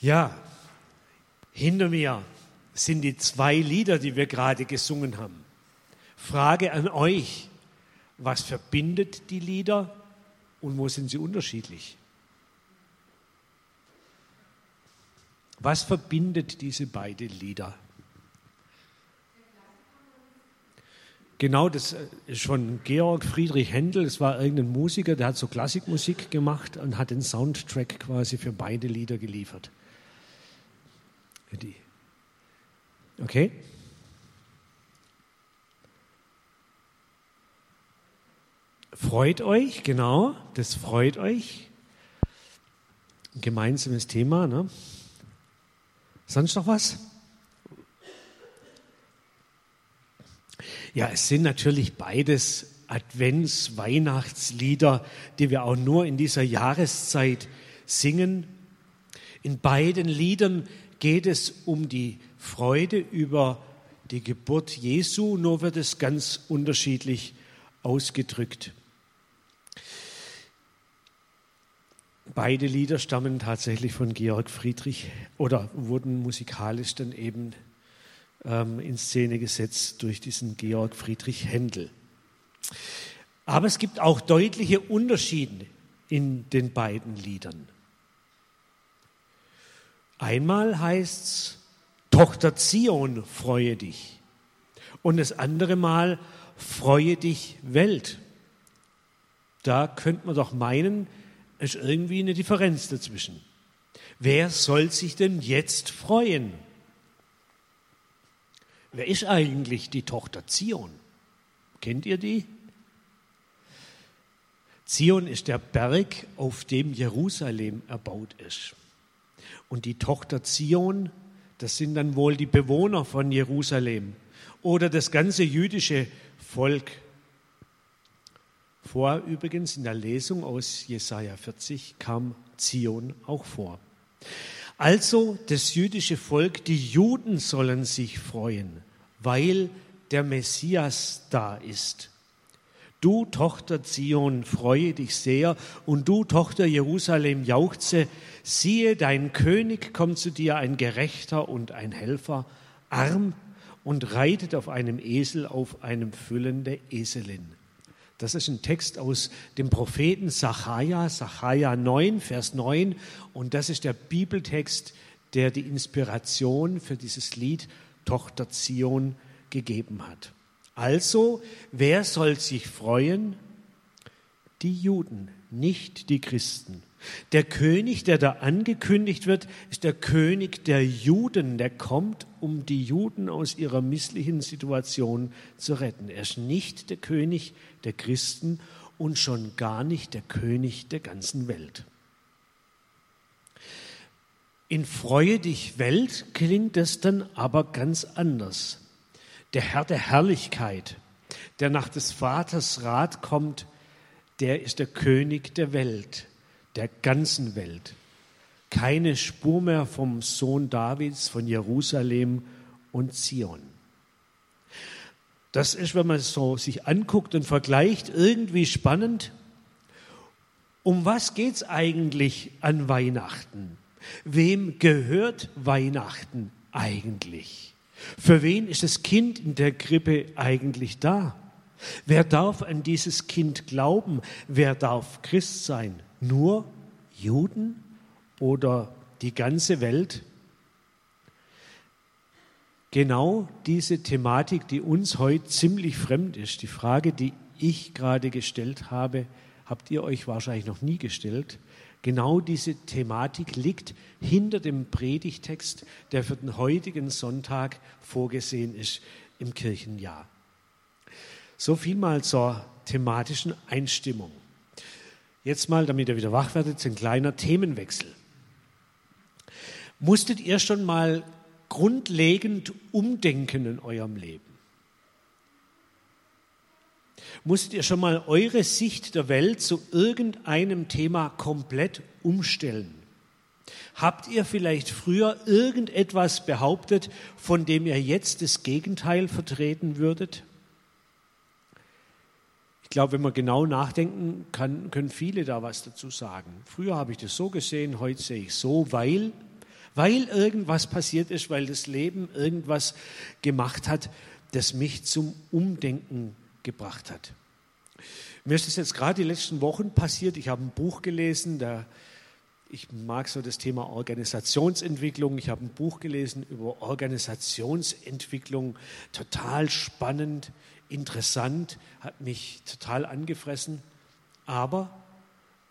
Ja, hinter mir sind die zwei Lieder, die wir gerade gesungen haben. Frage an euch, was verbindet die Lieder und wo sind sie unterschiedlich? Was verbindet diese beiden Lieder? Genau, das ist von Georg Friedrich Händel. Es war irgendein Musiker, der hat so Klassikmusik gemacht und hat den Soundtrack quasi für beide Lieder geliefert. Okay? Freut euch, genau, das freut euch. Ein gemeinsames Thema. Ne? Sonst noch was? Ja, es sind natürlich beides Advents-, Weihnachtslieder, die wir auch nur in dieser Jahreszeit singen. In beiden Liedern geht es um die Freude über die Geburt Jesu, nur wird es ganz unterschiedlich ausgedrückt. Beide Lieder stammen tatsächlich von Georg Friedrich oder wurden musikalisch dann eben ähm, in Szene gesetzt durch diesen Georg Friedrich Händel. Aber es gibt auch deutliche Unterschiede in den beiden Liedern. Einmal heißt es, Tochter Zion, freue dich. Und das andere Mal, freue dich Welt. Da könnte man doch meinen, es ist irgendwie eine Differenz dazwischen. Wer soll sich denn jetzt freuen? Wer ist eigentlich die Tochter Zion? Kennt ihr die? Zion ist der Berg, auf dem Jerusalem erbaut ist. Und die Tochter Zion, das sind dann wohl die Bewohner von Jerusalem oder das ganze jüdische Volk. Vor übrigens in der Lesung aus Jesaja 40 kam Zion auch vor. Also das jüdische Volk, die Juden sollen sich freuen, weil der Messias da ist. Du Tochter Zion, freue dich sehr, und du Tochter Jerusalem, jauchze, siehe, dein König kommt zu dir, ein Gerechter und ein Helfer, arm und reitet auf einem Esel, auf einem Füllen der Eselin. Das ist ein Text aus dem Propheten Sacharja, Sacharja 9, Vers 9. Und das ist der Bibeltext, der die Inspiration für dieses Lied Tochter Zion gegeben hat. Also, wer soll sich freuen? Die Juden, nicht die Christen. Der König, der da angekündigt wird, ist der König der Juden. Der kommt, um die Juden aus ihrer misslichen Situation zu retten. Er ist nicht der König der Christen und schon gar nicht der König der ganzen Welt. In Freue dich Welt klingt es dann aber ganz anders. Der Herr der Herrlichkeit, der nach des Vaters Rat kommt, der ist der König der Welt der ganzen Welt. Keine Spur mehr vom Sohn Davids, von Jerusalem und Zion. Das ist, wenn man es so sich anguckt und vergleicht, irgendwie spannend. Um was geht es eigentlich an Weihnachten? Wem gehört Weihnachten eigentlich? Für wen ist das Kind in der Krippe eigentlich da? Wer darf an dieses Kind glauben? Wer darf Christ sein? nur Juden oder die ganze Welt? Genau diese Thematik, die uns heute ziemlich fremd ist, die Frage, die ich gerade gestellt habe, habt ihr euch wahrscheinlich noch nie gestellt. Genau diese Thematik liegt hinter dem Predigtext, der für den heutigen Sonntag vorgesehen ist im Kirchenjahr. So viel mal zur thematischen Einstimmung. Jetzt mal, damit ihr wieder wach werdet, ein kleiner Themenwechsel. Musstet ihr schon mal grundlegend umdenken in eurem Leben? Musstet ihr schon mal eure Sicht der Welt zu irgendeinem Thema komplett umstellen? Habt ihr vielleicht früher irgendetwas behauptet, von dem ihr jetzt das Gegenteil vertreten würdet? Ich glaube, wenn man genau nachdenken kann, können viele da was dazu sagen. Früher habe ich das so gesehen, heute sehe ich so, weil, weil irgendwas passiert ist, weil das Leben irgendwas gemacht hat, das mich zum Umdenken gebracht hat. Mir ist es jetzt gerade die letzten Wochen passiert. Ich habe ein Buch gelesen, da ich mag so das Thema Organisationsentwicklung. Ich habe ein Buch gelesen über Organisationsentwicklung, total spannend, interessant, hat mich total angefressen. Aber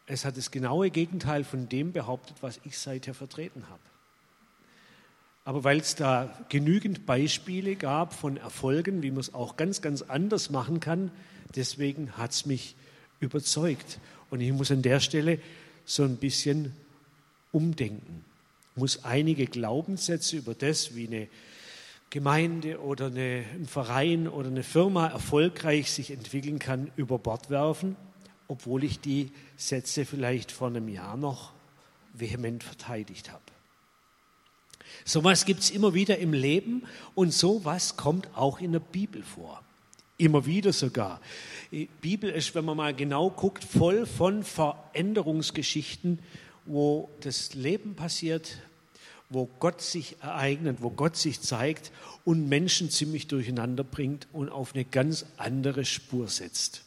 es hat das genaue Gegenteil von dem behauptet, was ich seither vertreten habe. Aber weil es da genügend Beispiele gab von Erfolgen, wie man es auch ganz, ganz anders machen kann, deswegen hat es mich überzeugt. Und ich muss an der Stelle so ein bisschen umdenken, muss einige Glaubenssätze über das, wie eine Gemeinde oder eine, ein Verein oder eine Firma erfolgreich sich entwickeln kann, über Bord werfen, obwohl ich die Sätze vielleicht vor einem Jahr noch vehement verteidigt habe. Sowas gibt es immer wieder im Leben und sowas kommt auch in der Bibel vor. Immer wieder sogar. Die Bibel ist, wenn man mal genau guckt, voll von Veränderungsgeschichten wo das Leben passiert, wo Gott sich ereignet, wo Gott sich zeigt und Menschen ziemlich durcheinander bringt und auf eine ganz andere Spur setzt.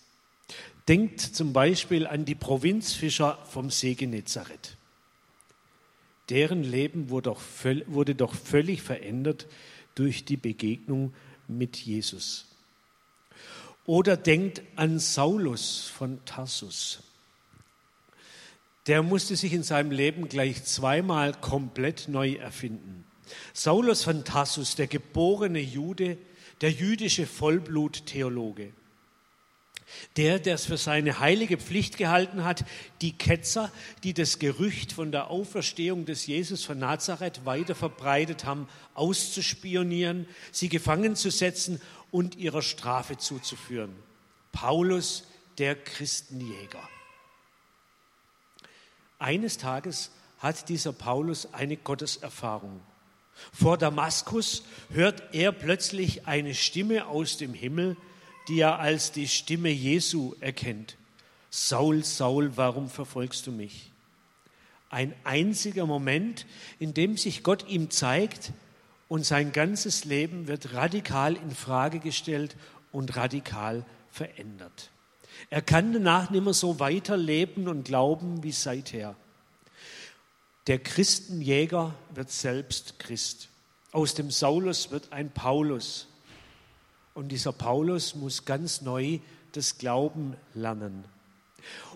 Denkt zum Beispiel an die Provinzfischer vom See Genezareth. Deren Leben wurde doch, wurde doch völlig verändert durch die Begegnung mit Jesus. Oder denkt an Saulus von Tarsus der musste sich in seinem Leben gleich zweimal komplett neu erfinden. Saulus von Tassus, der geborene Jude, der jüdische Vollblut-Theologe. Der, der es für seine heilige Pflicht gehalten hat, die Ketzer, die das Gerücht von der Auferstehung des Jesus von Nazareth weiter verbreitet haben, auszuspionieren, sie gefangen zu setzen und ihrer Strafe zuzuführen. Paulus, der Christenjäger. Eines Tages hat dieser Paulus eine Gotteserfahrung. Vor Damaskus hört er plötzlich eine Stimme aus dem Himmel, die er als die Stimme Jesu erkennt. Saul, Saul, warum verfolgst du mich? Ein einziger Moment, in dem sich Gott ihm zeigt und sein ganzes Leben wird radikal in Frage gestellt und radikal verändert. Er kann danach nicht mehr so weiterleben und glauben wie seither. Der Christenjäger wird selbst Christ. Aus dem Saulus wird ein Paulus. Und dieser Paulus muss ganz neu das Glauben lernen.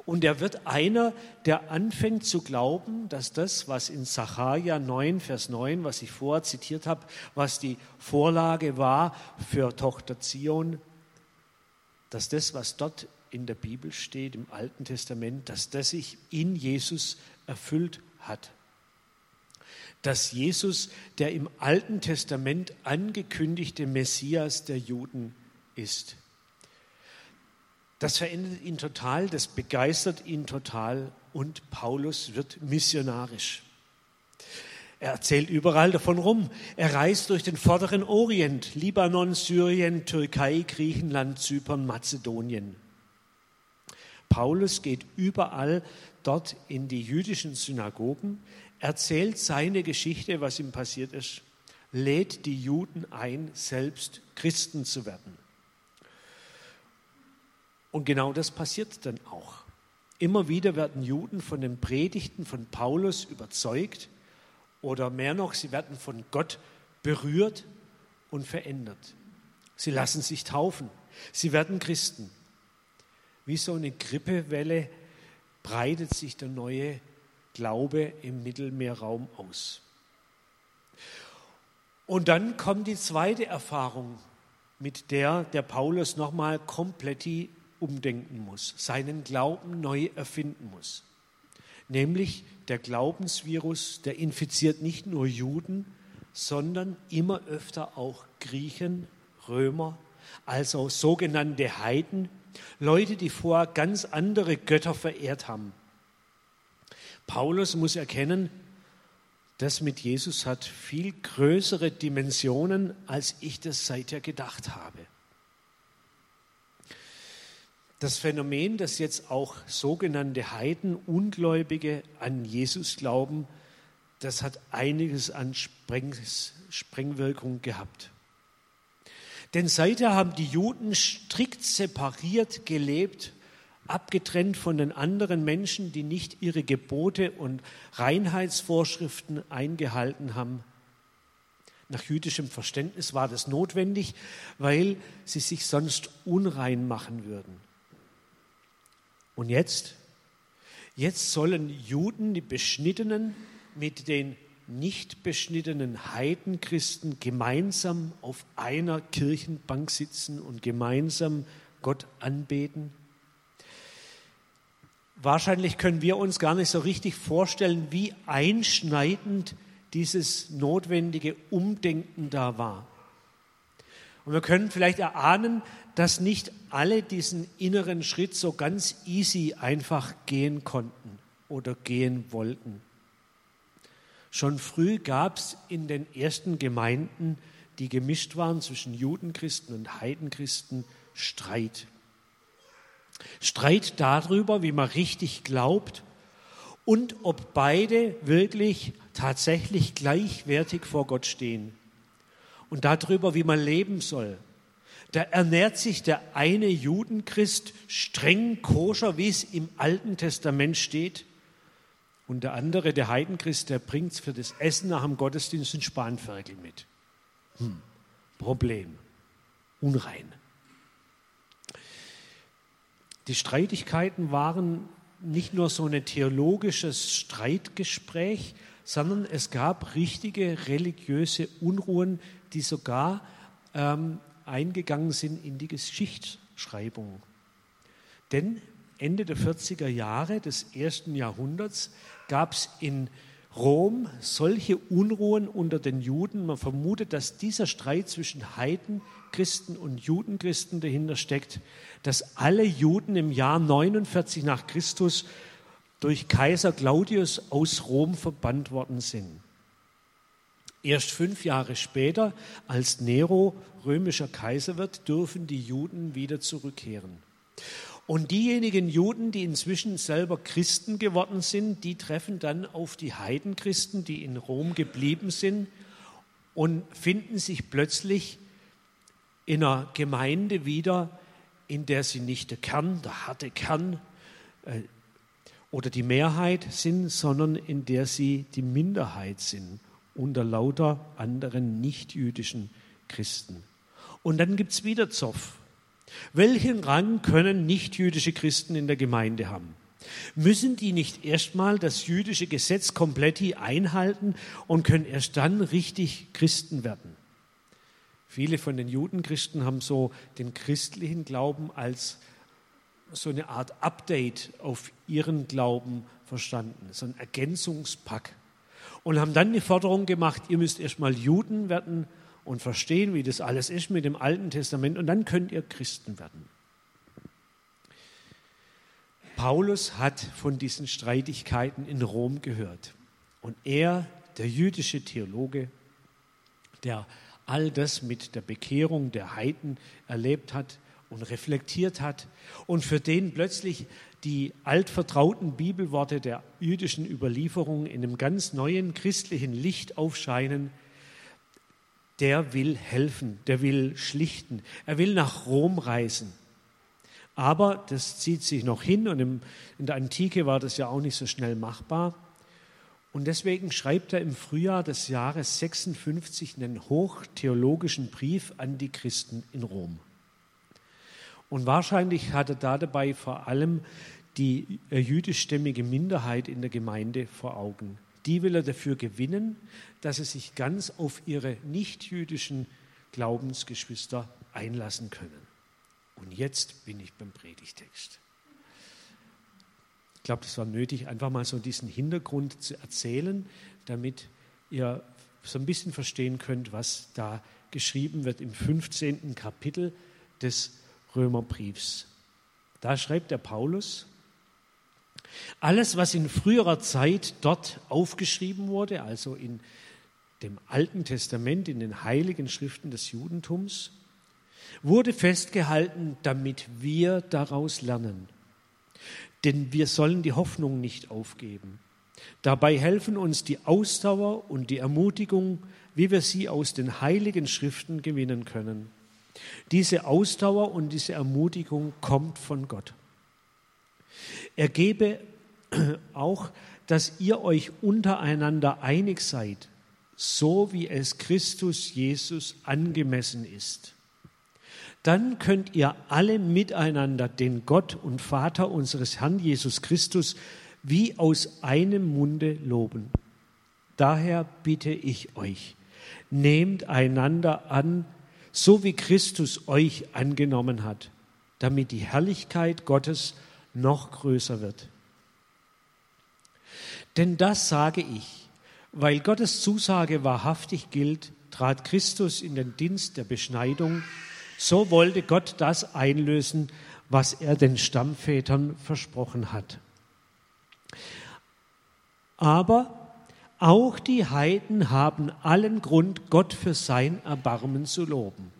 Und er wird einer, der anfängt zu glauben, dass das, was in Sacharja 9, Vers 9, was ich vorher zitiert habe, was die Vorlage war für Tochter Zion, dass das, was dort in der Bibel steht, im Alten Testament, dass das sich in Jesus erfüllt hat. Dass Jesus der im Alten Testament angekündigte Messias der Juden ist. Das verändert ihn total, das begeistert ihn total und Paulus wird missionarisch. Er erzählt überall davon rum. Er reist durch den vorderen Orient, Libanon, Syrien, Türkei, Griechenland, Zypern, Mazedonien. Paulus geht überall dort in die jüdischen Synagogen, erzählt seine Geschichte, was ihm passiert ist, lädt die Juden ein, selbst Christen zu werden. Und genau das passiert dann auch. Immer wieder werden Juden von den Predigten von Paulus überzeugt oder mehr noch, sie werden von Gott berührt und verändert. Sie lassen sich taufen, sie werden Christen. Wie so eine Grippewelle breitet sich der neue Glaube im Mittelmeerraum aus. Und dann kommt die zweite Erfahrung, mit der der Paulus nochmal komplett umdenken muss, seinen Glauben neu erfinden muss. Nämlich der Glaubensvirus, der infiziert nicht nur Juden, sondern immer öfter auch Griechen, Römer, also sogenannte Heiden, Leute, die vorher ganz andere Götter verehrt haben. Paulus muss erkennen, das mit Jesus hat viel größere Dimensionen, als ich das seither gedacht habe. Das Phänomen, dass jetzt auch sogenannte Heiden, Ungläubige an Jesus glauben, das hat einiges an Spreng Sprengwirkung gehabt. Denn seither haben die Juden strikt separiert gelebt, abgetrennt von den anderen Menschen, die nicht ihre Gebote und Reinheitsvorschriften eingehalten haben. Nach jüdischem Verständnis war das notwendig, weil sie sich sonst unrein machen würden. Und jetzt? Jetzt sollen Juden, die Beschnittenen, mit den nicht beschnittenen Heidenchristen gemeinsam auf einer Kirchenbank sitzen und gemeinsam Gott anbeten? Wahrscheinlich können wir uns gar nicht so richtig vorstellen, wie einschneidend dieses notwendige Umdenken da war. Und wir können vielleicht erahnen, dass nicht alle diesen inneren Schritt so ganz easy einfach gehen konnten oder gehen wollten. Schon früh gab es in den ersten Gemeinden, die gemischt waren zwischen Judenchristen und Heidenchristen, Streit. Streit darüber, wie man richtig glaubt und ob beide wirklich tatsächlich gleichwertig vor Gott stehen. Und darüber, wie man leben soll. Da ernährt sich der eine Judenchrist streng koscher, wie es im Alten Testament steht. Und der andere, der Heidenchrist, der bringt für das Essen nach dem Gottesdienst ein Spanferkel mit. Hm, Problem. Unrein. Die Streitigkeiten waren nicht nur so ein theologisches Streitgespräch, sondern es gab richtige religiöse Unruhen, die sogar ähm, eingegangen sind in die Geschichtsschreibung. Denn Ende der 40er Jahre des ersten Jahrhunderts gab es in Rom solche Unruhen unter den Juden. Man vermutet, dass dieser Streit zwischen Heidenchristen und Judenchristen dahinter steckt, dass alle Juden im Jahr 49 nach Christus durch Kaiser Claudius aus Rom verbannt worden sind. Erst fünf Jahre später, als Nero römischer Kaiser wird, dürfen die Juden wieder zurückkehren. Und diejenigen Juden, die inzwischen selber Christen geworden sind, die treffen dann auf die Heidenchristen, die in Rom geblieben sind und finden sich plötzlich in einer Gemeinde wieder, in der sie nicht der Kern, der harte Kern äh, oder die Mehrheit sind, sondern in der sie die Minderheit sind unter lauter anderen nichtjüdischen Christen. Und dann gibt es wieder Zoff. Welchen Rang können nichtjüdische Christen in der Gemeinde haben? Müssen die nicht erstmal das jüdische Gesetz komplett einhalten und können erst dann richtig Christen werden? Viele von den Judenchristen haben so den christlichen Glauben als so eine Art Update auf ihren Glauben verstanden, so ein Ergänzungspack. Und haben dann die Forderung gemacht, ihr müsst erstmal Juden werden und verstehen, wie das alles ist mit dem Alten Testament und dann könnt ihr Christen werden. Paulus hat von diesen Streitigkeiten in Rom gehört. Und er, der jüdische Theologe, der all das mit der Bekehrung der Heiden erlebt hat und reflektiert hat und für den plötzlich die altvertrauten Bibelworte der jüdischen Überlieferung in einem ganz neuen christlichen Licht aufscheinen, der will helfen, der will schlichten, er will nach Rom reisen. Aber das zieht sich noch hin und in der Antike war das ja auch nicht so schnell machbar. Und deswegen schreibt er im Frühjahr des Jahres 56 einen hochtheologischen Brief an die Christen in Rom. Und wahrscheinlich hat er da dabei vor allem die jüdischstämmige Minderheit in der Gemeinde vor Augen die will er dafür gewinnen, dass sie sich ganz auf ihre nichtjüdischen Glaubensgeschwister einlassen können. Und jetzt bin ich beim Predigtext. Ich glaube, das war nötig, einfach mal so diesen Hintergrund zu erzählen, damit ihr so ein bisschen verstehen könnt, was da geschrieben wird im 15. Kapitel des Römerbriefs. Da schreibt der Paulus, alles, was in früherer Zeit dort aufgeschrieben wurde, also in dem Alten Testament, in den heiligen Schriften des Judentums, wurde festgehalten, damit wir daraus lernen. Denn wir sollen die Hoffnung nicht aufgeben. Dabei helfen uns die Ausdauer und die Ermutigung, wie wir sie aus den heiligen Schriften gewinnen können. Diese Ausdauer und diese Ermutigung kommt von Gott. Er gebe auch, dass ihr euch untereinander einig seid, so wie es Christus Jesus angemessen ist. Dann könnt ihr alle miteinander den Gott und Vater unseres Herrn Jesus Christus wie aus einem Munde loben. Daher bitte ich euch, nehmt einander an, so wie Christus euch angenommen hat, damit die Herrlichkeit Gottes noch größer wird. Denn das sage ich, weil Gottes Zusage wahrhaftig gilt, trat Christus in den Dienst der Beschneidung, so wollte Gott das einlösen, was er den Stammvätern versprochen hat. Aber auch die Heiden haben allen Grund, Gott für sein Erbarmen zu loben.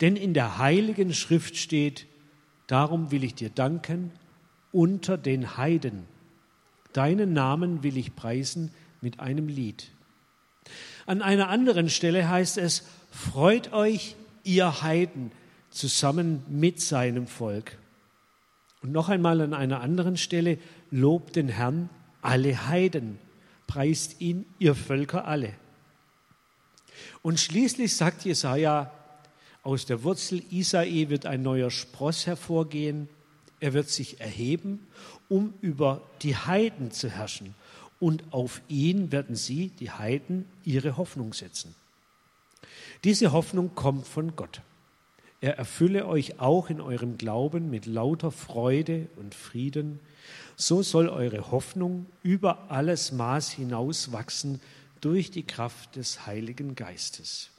Denn in der heiligen Schrift steht, darum will ich dir danken unter den Heiden. Deinen Namen will ich preisen mit einem Lied. An einer anderen Stelle heißt es, freut euch, ihr Heiden, zusammen mit seinem Volk. Und noch einmal an einer anderen Stelle, lobt den Herrn alle Heiden, preist ihn ihr Völker alle. Und schließlich sagt Jesaja, aus der Wurzel Isai wird ein neuer Spross hervorgehen. Er wird sich erheben, um über die Heiden zu herrschen. Und auf ihn werden sie, die Heiden, ihre Hoffnung setzen. Diese Hoffnung kommt von Gott. Er erfülle euch auch in eurem Glauben mit lauter Freude und Frieden. So soll eure Hoffnung über alles Maß hinaus wachsen durch die Kraft des Heiligen Geistes.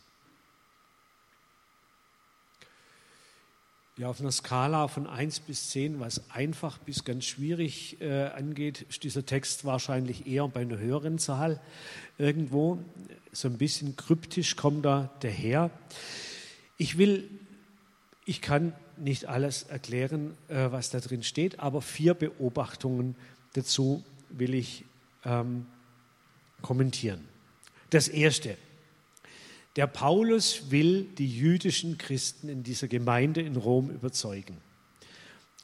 Ja, auf einer Skala von 1 bis 10, was einfach bis ganz schwierig äh, angeht, ist dieser Text wahrscheinlich eher bei einer höheren Zahl irgendwo. So ein bisschen kryptisch kommt da daher. Ich will ich kann nicht alles erklären, äh, was da drin steht, aber vier Beobachtungen dazu will ich ähm, kommentieren. Das erste, der Paulus will die jüdischen Christen in dieser Gemeinde in Rom überzeugen.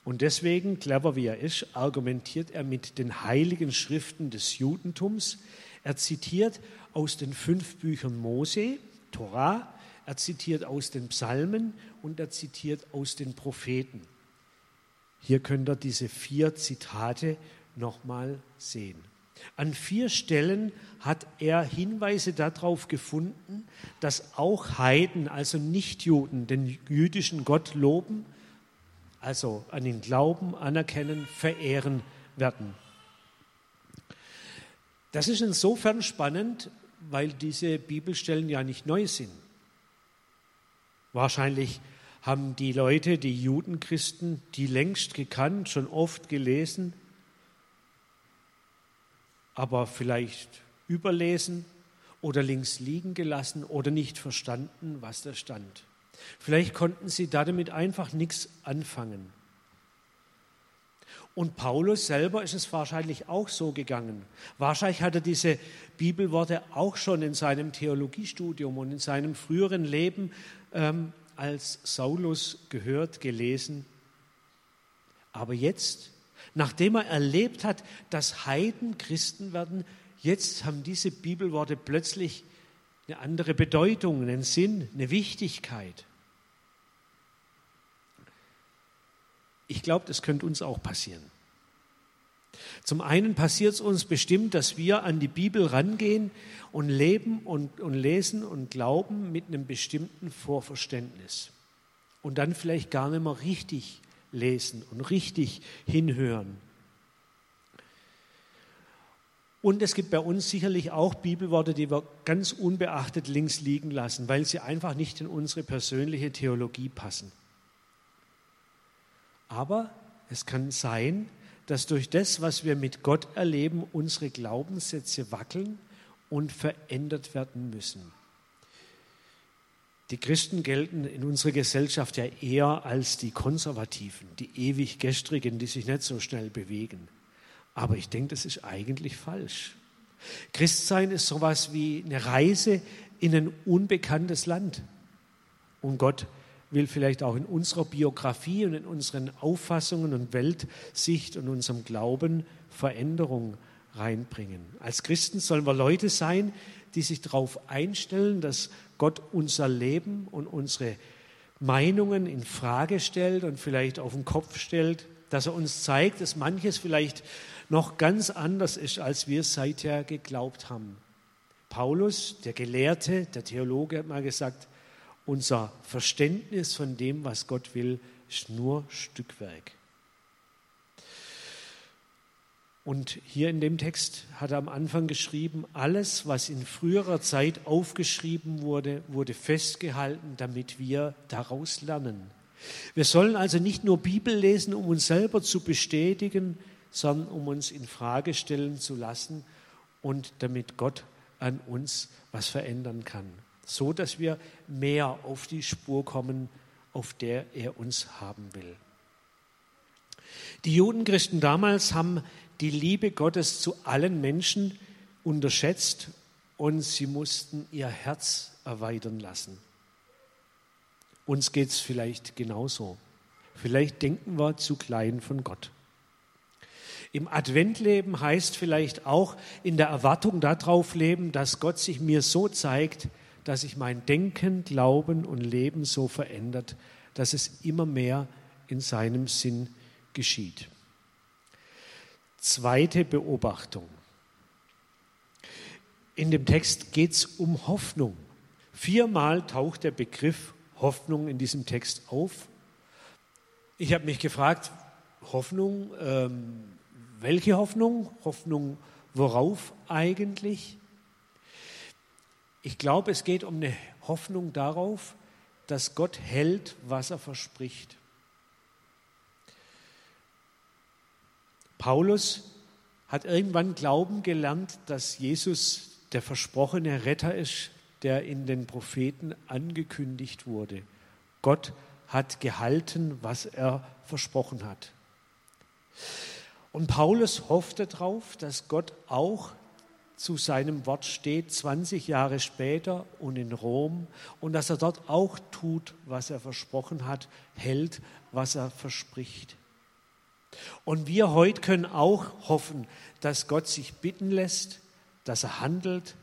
Und deswegen, clever wie er ist, argumentiert er mit den heiligen Schriften des Judentums. Er zitiert aus den fünf Büchern Mose, Torah, er zitiert aus den Psalmen und er zitiert aus den Propheten. Hier könnt ihr diese vier Zitate nochmal sehen. An vier Stellen hat er Hinweise darauf gefunden, dass auch Heiden, also Nichtjuden, den jüdischen Gott loben, also an ihn glauben, anerkennen, verehren werden. Das ist insofern spannend, weil diese Bibelstellen ja nicht neu sind. Wahrscheinlich haben die Leute, die Judenchristen, die längst gekannt, schon oft gelesen, aber vielleicht überlesen oder links liegen gelassen oder nicht verstanden, was da stand. Vielleicht konnten sie damit einfach nichts anfangen. Und Paulus selber ist es wahrscheinlich auch so gegangen. Wahrscheinlich hat er diese Bibelworte auch schon in seinem Theologiestudium und in seinem früheren Leben ähm, als Saulus gehört, gelesen. Aber jetzt, nachdem er erlebt hat, dass Heiden Christen werden, jetzt haben diese Bibelworte plötzlich eine andere Bedeutung, einen Sinn, eine Wichtigkeit. Ich glaube, das könnte uns auch passieren. Zum einen passiert es uns bestimmt, dass wir an die Bibel rangehen und leben und, und lesen und glauben mit einem bestimmten Vorverständnis. Und dann vielleicht gar nicht mehr richtig lesen und richtig hinhören. Und es gibt bei uns sicherlich auch Bibelworte, die wir ganz unbeachtet links liegen lassen, weil sie einfach nicht in unsere persönliche Theologie passen. Aber es kann sein, dass durch das, was wir mit Gott erleben, unsere Glaubenssätze wackeln und verändert werden müssen. Die Christen gelten in unserer Gesellschaft ja eher als die Konservativen, die ewig Gestrigen, die sich nicht so schnell bewegen. Aber ich denke, das ist eigentlich falsch. Christsein ist sowas wie eine Reise in ein unbekanntes Land. Und Gott will vielleicht auch in unserer Biografie und in unseren Auffassungen und Weltsicht und unserem Glauben Veränderung reinbringen. Als Christen sollen wir Leute sein, die sich darauf einstellen, dass Gott unser Leben und unsere Meinungen in Frage stellt und vielleicht auf den Kopf stellt, dass er uns zeigt, dass manches vielleicht noch ganz anders ist, als wir seither geglaubt haben. Paulus, der Gelehrte, der Theologe, hat mal gesagt, unser Verständnis von dem, was Gott will, ist nur Stückwerk. Und hier in dem Text hat er am Anfang geschrieben, alles, was in früherer Zeit aufgeschrieben wurde, wurde festgehalten, damit wir daraus lernen. Wir sollen also nicht nur Bibel lesen, um uns selber zu bestätigen, sondern um uns in Frage stellen zu lassen und damit Gott an uns was verändern kann, so dass wir mehr auf die Spur kommen, auf der er uns haben will. Die Judenchristen damals haben die Liebe Gottes zu allen Menschen unterschätzt und sie mussten ihr Herz erweitern lassen. Uns geht es vielleicht genauso. Vielleicht denken wir zu klein von Gott. Im Adventleben heißt vielleicht auch in der Erwartung darauf leben, dass Gott sich mir so zeigt, dass sich mein Denken, Glauben und Leben so verändert, dass es immer mehr in seinem Sinn geschieht. Zweite Beobachtung. In dem Text geht es um Hoffnung. Viermal taucht der Begriff Hoffnung in diesem Text auf. Ich habe mich gefragt, Hoffnung, ähm, welche Hoffnung? Hoffnung worauf eigentlich? Ich glaube, es geht um eine Hoffnung darauf, dass Gott hält, was er verspricht. Paulus hat irgendwann glauben gelernt, dass Jesus der versprochene Retter ist, der in den Propheten angekündigt wurde. Gott hat gehalten, was er versprochen hat. Und Paulus hoffte darauf, dass Gott auch zu seinem Wort steht, 20 Jahre später und in Rom, und dass er dort auch tut, was er versprochen hat, hält, was er verspricht. Und wir heute können auch hoffen, dass Gott sich bitten lässt, dass er handelt,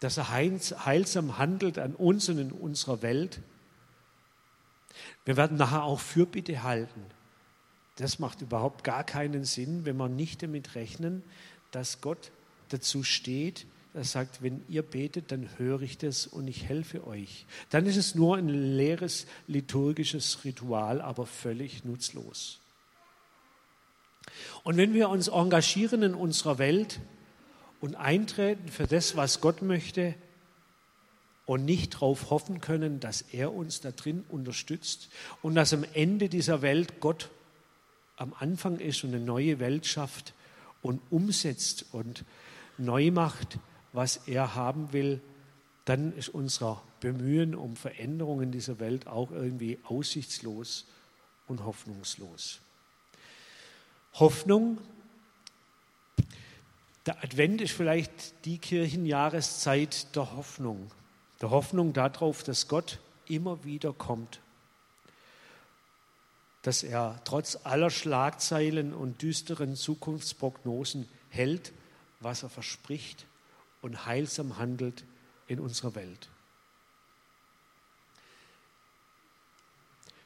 dass er heilsam handelt an uns und in unserer Welt. Wir werden nachher auch Fürbitte halten. Das macht überhaupt gar keinen Sinn, wenn wir nicht damit rechnen, dass Gott dazu steht, er sagt, wenn ihr betet, dann höre ich das und ich helfe euch. Dann ist es nur ein leeres liturgisches Ritual, aber völlig nutzlos. Und wenn wir uns engagieren in unserer Welt und eintreten für das, was Gott möchte, und nicht darauf hoffen können, dass er uns da drin unterstützt und dass am Ende dieser Welt Gott am Anfang ist und eine neue Welt schafft und umsetzt und neu macht, was er haben will, dann ist unser Bemühen um Veränderung in dieser Welt auch irgendwie aussichtslos und hoffnungslos. Hoffnung. Der Advent ist vielleicht die Kirchenjahreszeit der Hoffnung. Der Hoffnung darauf, dass Gott immer wieder kommt. Dass er trotz aller Schlagzeilen und düsteren Zukunftsprognosen hält, was er verspricht und heilsam handelt in unserer Welt.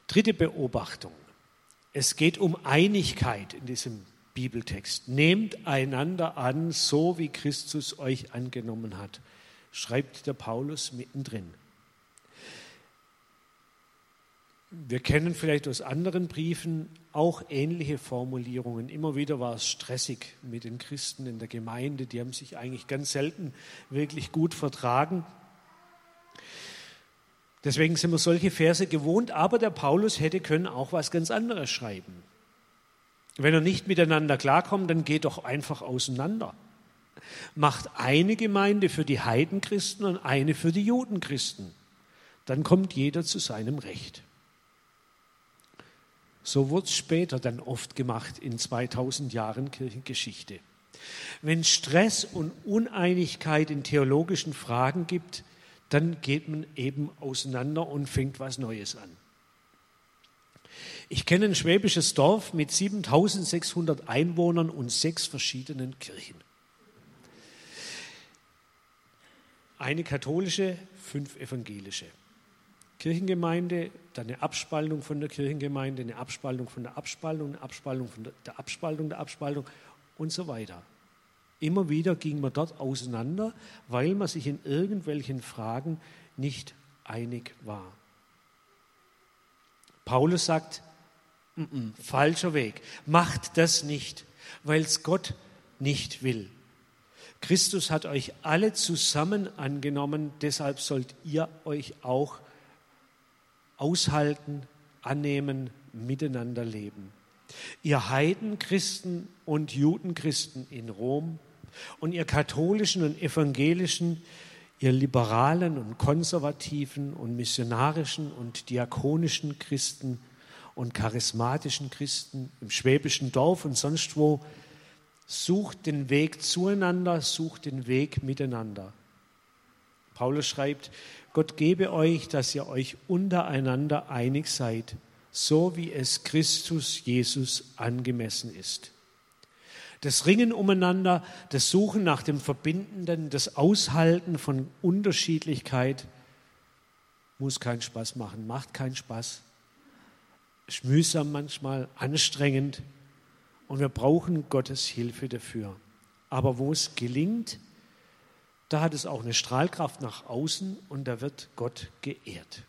Dritte Beobachtung. Es geht um Einigkeit in diesem Bibeltext. Nehmt einander an, so wie Christus euch angenommen hat, schreibt der Paulus mittendrin. Wir kennen vielleicht aus anderen Briefen auch ähnliche Formulierungen. Immer wieder war es stressig mit den Christen in der Gemeinde. Die haben sich eigentlich ganz selten wirklich gut vertragen. Deswegen sind wir solche Verse gewohnt, aber der Paulus hätte können auch was ganz anderes schreiben. Wenn er nicht miteinander klarkommt, dann geht doch einfach auseinander. Macht eine Gemeinde für die Heidenchristen und eine für die Judenchristen. Dann kommt jeder zu seinem Recht. So wurde es später dann oft gemacht in 2000 Jahren Kirchengeschichte. Wenn Stress und Uneinigkeit in theologischen Fragen gibt, dann geht man eben auseinander und fängt was Neues an. Ich kenne ein schwäbisches Dorf mit 7600 Einwohnern und sechs verschiedenen Kirchen. Eine katholische, fünf evangelische. Kirchengemeinde, dann eine Abspaltung von der Kirchengemeinde, eine Abspaltung von der Abspaltung, eine Abspaltung von der Abspaltung der Abspaltung und so weiter. Immer wieder ging man dort auseinander, weil man sich in irgendwelchen Fragen nicht einig war. Paulus sagt, N -n, falscher Weg, macht das nicht, weil es Gott nicht will. Christus hat euch alle zusammen angenommen, deshalb sollt ihr euch auch aushalten, annehmen, miteinander leben. Ihr Heidenchristen und Judenchristen in Rom und ihr katholischen und evangelischen, ihr liberalen und konservativen und missionarischen und diakonischen Christen und charismatischen Christen im schwäbischen Dorf und sonst wo, sucht den Weg zueinander, sucht den Weg miteinander. Paulus schreibt, Gott gebe euch, dass ihr euch untereinander einig seid, so wie es Christus Jesus angemessen ist. Das Ringen umeinander, das Suchen nach dem Verbindenden, das Aushalten von Unterschiedlichkeit muss keinen Spaß machen, macht keinen Spaß. Ist mühsam manchmal, anstrengend und wir brauchen Gottes Hilfe dafür. Aber wo es gelingt, da hat es auch eine Strahlkraft nach außen und da wird Gott geehrt.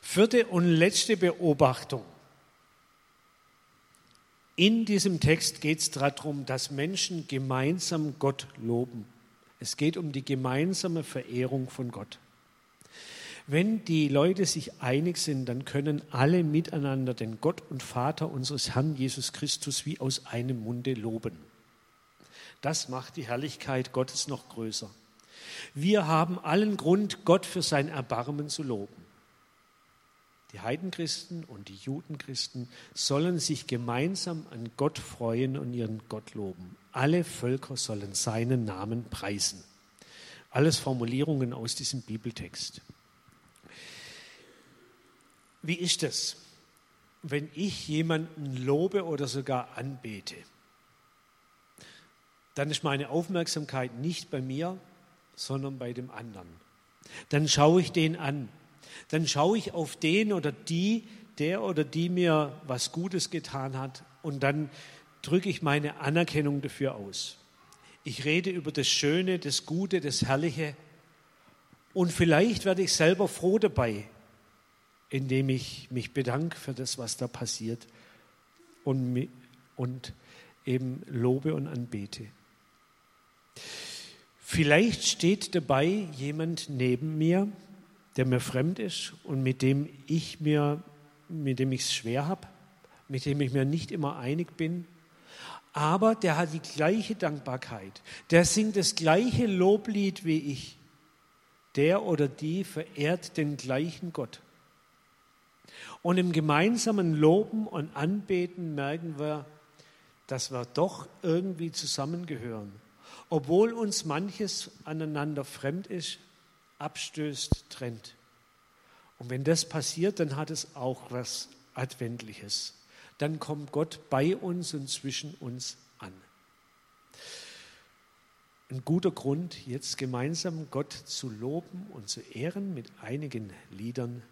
Vierte und letzte Beobachtung. In diesem Text geht es darum, dass Menschen gemeinsam Gott loben. Es geht um die gemeinsame Verehrung von Gott. Wenn die Leute sich einig sind, dann können alle miteinander den Gott und Vater unseres Herrn Jesus Christus wie aus einem Munde loben. Das macht die Herrlichkeit Gottes noch größer. Wir haben allen Grund, Gott für sein Erbarmen zu loben. Die Heidenchristen und die Judenchristen sollen sich gemeinsam an Gott freuen und ihren Gott loben. Alle Völker sollen seinen Namen preisen. Alles Formulierungen aus diesem Bibeltext. Wie ist es, wenn ich jemanden lobe oder sogar anbete? Dann ist meine Aufmerksamkeit nicht bei mir, sondern bei dem anderen. Dann schaue ich den an dann schaue ich auf den oder die, der oder die mir was Gutes getan hat und dann drücke ich meine Anerkennung dafür aus. Ich rede über das Schöne, das Gute, das Herrliche und vielleicht werde ich selber froh dabei, indem ich mich bedanke für das, was da passiert und, und eben lobe und anbete. Vielleicht steht dabei jemand neben mir, der mir fremd ist und mit dem ich mir, mit dem ich es schwer habe, mit dem ich mir nicht immer einig bin. Aber der hat die gleiche Dankbarkeit. Der singt das gleiche Loblied wie ich. Der oder die verehrt den gleichen Gott. Und im gemeinsamen Loben und Anbeten merken wir, dass wir doch irgendwie zusammengehören. Obwohl uns manches aneinander fremd ist, abstößt, trennt. Und wenn das passiert, dann hat es auch was Adventliches. Dann kommt Gott bei uns und zwischen uns an. Ein guter Grund, jetzt gemeinsam Gott zu loben und zu ehren mit einigen Liedern